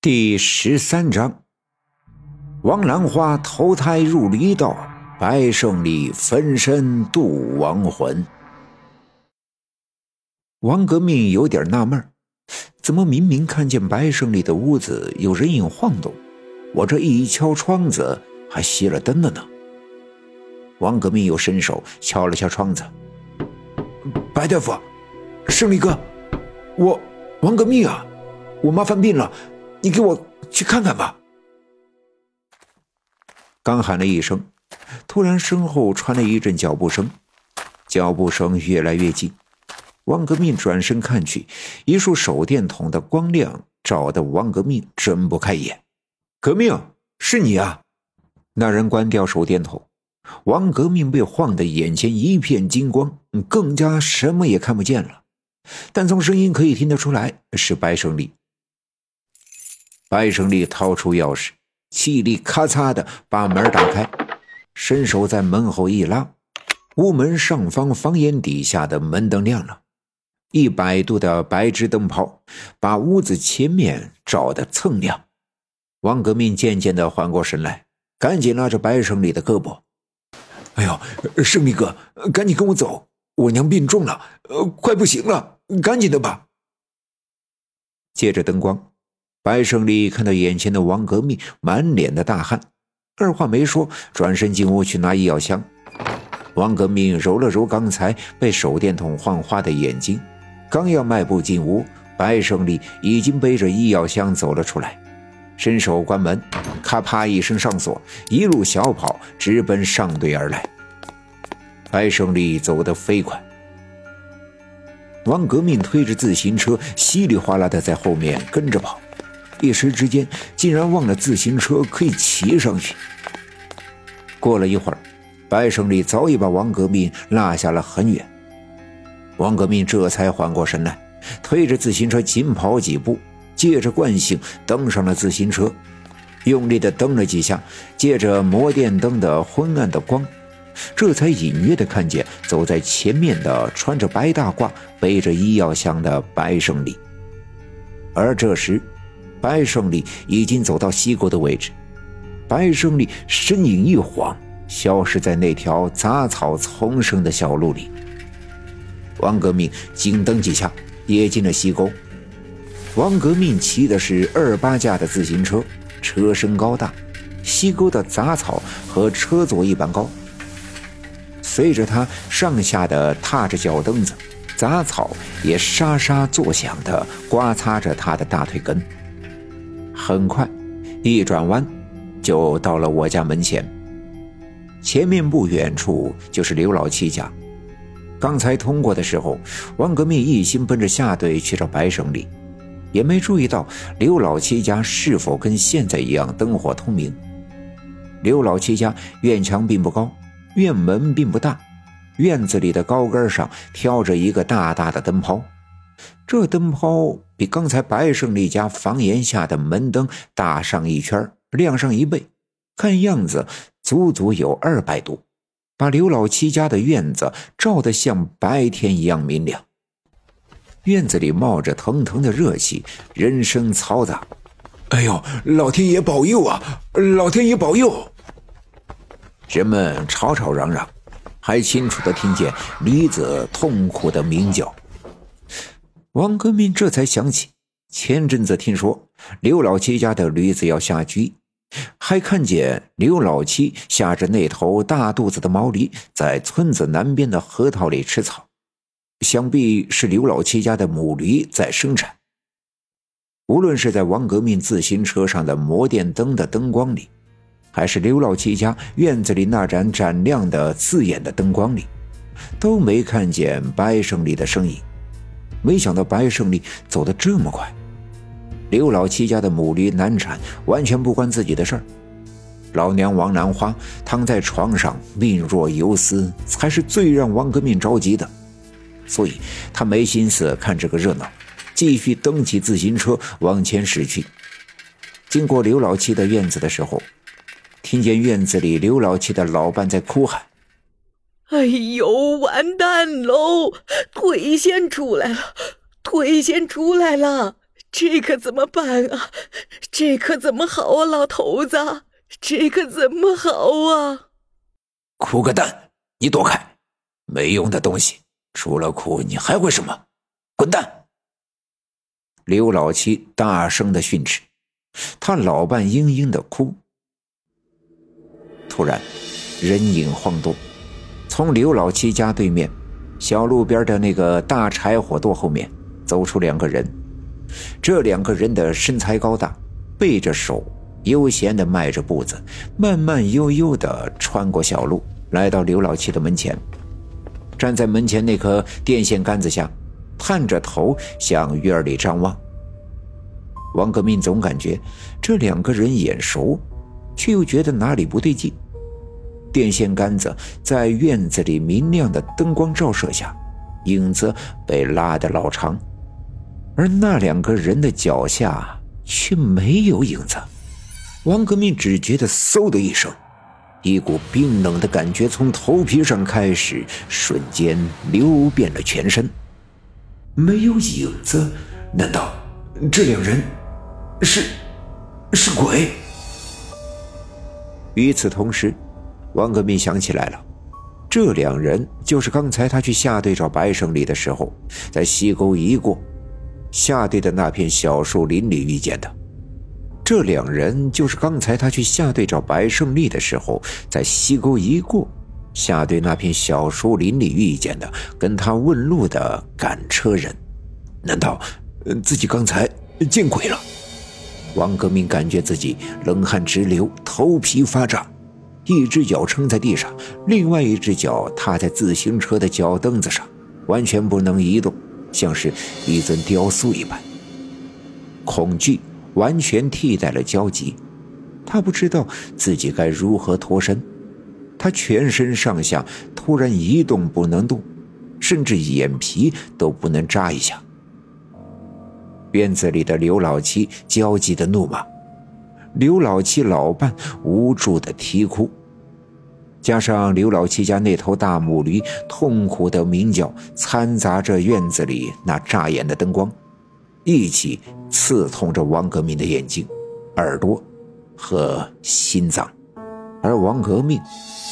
第十三章，王兰花投胎入离道，白胜利分身渡亡魂。王革命有点纳闷怎么明明看见白胜利的屋子有人影晃动，我这一敲窗子还熄了灯了呢？王革命又伸手敲了敲窗子，白大夫，胜利哥，我王革命啊，我妈犯病了。你给我去看看吧！刚喊了一声，突然身后传来一阵脚步声，脚步声越来越近。王革命转身看去，一束手电筒的光亮照得王革命睁不开眼。革命，是你啊！那人关掉手电筒，王革命被晃得眼前一片金光，更加什么也看不见了。但从声音可以听得出来，是白胜利。白胜利掏出钥匙，气力咔嚓的把门打开，伸手在门后一拉，屋门上方房檐底下的门灯亮了，一百度的白炽灯泡把屋子前面照得锃亮。王革命渐渐的缓过神来，赶紧拉着白胜利的胳膊：“哎呦，胜利哥，赶紧跟我走，我娘病重了，呃，快不行了，赶紧的吧。”借着灯光。白胜利看到眼前的王革命满脸的大汗，二话没说，转身进屋去拿医药箱。王革命揉了揉刚才被手电筒晃花的眼睛，刚要迈步进屋，白胜利已经背着医药箱走了出来，伸手关门，咔啪一声上锁，一路小跑直奔上队而来。白胜利走得飞快，王革命推着自行车稀里哗啦的在后面跟着跑。一时之间，竟然忘了自行车可以骑上去。过了一会儿，白胜利早已把王革命落下了很远。王革命这才缓过神来，推着自行车紧跑几步，借着惯性登上了自行车，用力的蹬了几下，借着摩电灯的昏暗的光，这才隐约的看见走在前面的穿着白大褂、背着医药箱的白胜利。而这时，白胜利已经走到西沟的位置，白胜利身影一晃，消失在那条杂草丛生的小路里。王革命紧蹬几下，也进了西沟。王革命骑的是二八架的自行车，车身高大，西沟的杂草和车座一般高。随着他上下的踏着脚蹬子，杂草也沙沙作响的刮擦着他的大腿根。很快，一转弯，就到了我家门前。前面不远处就是刘老七家。刚才通过的时候，王革命一心奔着下队去找白胜利，也没注意到刘老七家是否跟现在一样灯火通明。刘老七家院墙并不高，院门并不大，院子里的高杆上挑着一个大大的灯泡。这灯泡比刚才白胜利家房檐下的门灯大上一圈，亮上一倍，看样子足足有二百度，把刘老七家的院子照得像白天一样明亮。院子里冒着腾腾的热气，人声嘈杂。哎呦，老天爷保佑啊！老天爷保佑！人们吵吵嚷嚷，还清楚的听见驴子痛苦的鸣叫。王革命这才想起，前阵子听说刘老七家的驴子要下驹，还看见刘老七下着那头大肚子的毛驴在村子南边的河套里吃草，想必是刘老七家的母驴在生产。无论是在王革命自行车上的摩电灯的灯光里，还是刘老七家院子里那盏盏亮的刺眼的灯光里，都没看见白胜利的身影。没想到白胜利走得这么快，刘老七家的母驴难产，完全不关自己的事儿。老娘王兰花躺在床上命若游丝，才是最让王革命着急的，所以他没心思看这个热闹，继续蹬起自行车往前驶去。经过刘老七的院子的时候，听见院子里刘老七的老伴在哭喊。哎呦，完蛋喽！腿先出来了，腿先出来了！这可怎么办啊？这可怎么好啊，老头子，这可怎么好啊？哭个蛋！你躲开，没用的东西，除了哭你还会什么？滚蛋！刘老七大声的训斥，他老伴嘤嘤的哭。突然，人影晃动，从刘老七家对面小路边的那个大柴火垛后面走出两个人。这两个人的身材高大，背着手，悠闲的迈着步子，慢慢悠悠的穿过小路，来到刘老七的门前，站在门前那棵电线杆子下，探着头向院里张望。王革命总感觉这两个人眼熟，却又觉得哪里不对劲。电线杆子在院子里明亮的灯光照射下，影子被拉得老长。而那两个人的脚下却没有影子，王革命只觉得嗖的一声，一股冰冷的感觉从头皮上开始，瞬间流遍了全身。没有影子？难道这两人是是鬼？与此同时，王革命想起来了，这两人就是刚才他去下队找白胜利的时候，在西沟一过。下队的那片小树林里遇见的，这两人就是刚才他去下队找白胜利的时候，在溪沟一过，下队那片小树林里遇见的，跟他问路的赶车人。难道自己刚才见鬼了？王革命感觉自己冷汗直流，头皮发炸，一只脚撑在地上，另外一只脚踏在自行车的脚蹬子上，完全不能移动。像是一尊雕塑一般，恐惧完全替代了焦急。他不知道自己该如何脱身，他全身上下突然一动不能动，甚至眼皮都不能眨一下。院子里的刘老七焦急的怒骂，刘老七老伴无助的啼哭。加上刘老七家那头大母驴痛苦的鸣叫，掺杂着院子里那扎眼的灯光，一起刺痛着王革命的眼睛、耳朵和心脏，而王革命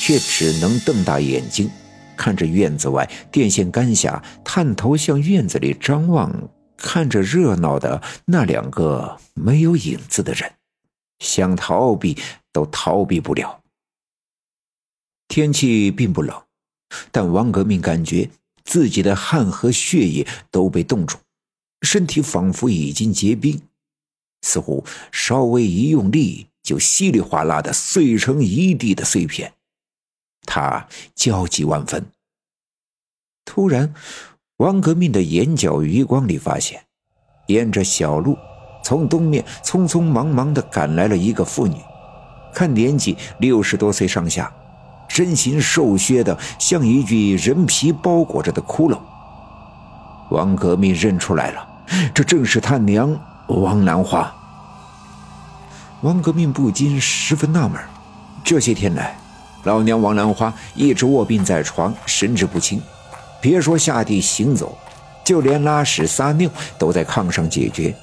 却只能瞪大眼睛，看着院子外电线杆下探头向院子里张望、看着热闹的那两个没有影子的人，想逃避都逃避不了。天气并不冷，但王革命感觉自己的汗和血液都被冻住，身体仿佛已经结冰，似乎稍微一用力就稀里哗啦的碎成一地的碎片。他焦急万分。突然，王革命的眼角余光里发现，沿着小路，从东面匆匆忙忙的赶来了一个妇女，看年纪六十多岁上下。身形瘦削的，像一具人皮包裹着的骷髅。王革命认出来了，这正是他娘王兰花。王革命不禁十分纳闷：这些天来，老娘王兰花一直卧病在床，神志不清，别说下地行走，就连拉屎撒尿都在炕上解决。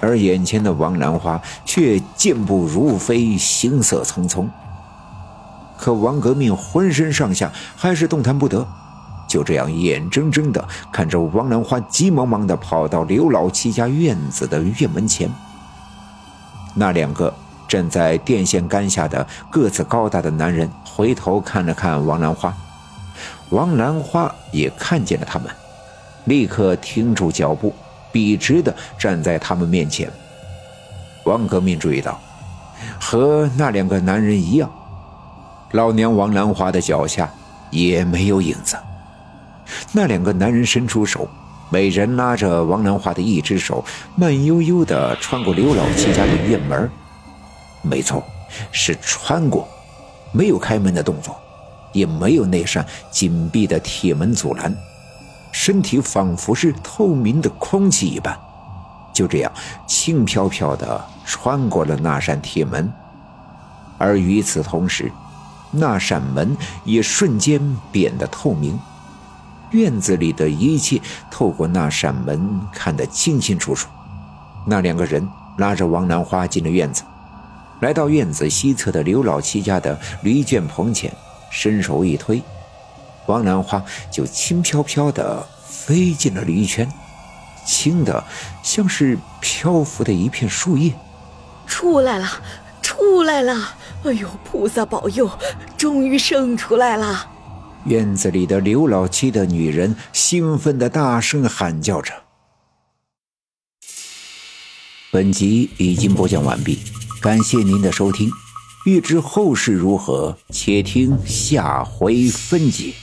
而眼前的王兰花却健步如飞，行色匆匆。可王革命浑身上下还是动弹不得，就这样眼睁睁地看着王兰花急忙忙地跑到刘老七家院子的院门前。那两个站在电线杆下的个子高大的男人回头看了看王兰花，王兰花也看见了他们，立刻停住脚步，笔直地站在他们面前。王革命注意到，和那两个男人一样。老娘王兰花的脚下也没有影子。那两个男人伸出手，每人拉着王兰花的一只手，慢悠悠地穿过刘老七家的院门。没错，是穿过，没有开门的动作，也没有那扇紧闭的铁门阻拦，身体仿佛是透明的空气一般，就这样轻飘飘地穿过了那扇铁门。而与此同时，那扇门也瞬间变得透明，院子里的一切透过那扇门看得清清楚楚，那两个人拉着王兰花进了院子，来到院子西侧的刘老七家的驴圈棚前，伸手一推，王兰花就轻飘飘地飞进了驴圈，轻的像是漂浮的一片树叶。出来了，出来了！哎呦，菩萨保佑，终于生出来了！院子里的刘老七的女人兴奋的大声喊叫着。本集已经播讲完毕，感谢您的收听。欲知后事如何，且听下回分解。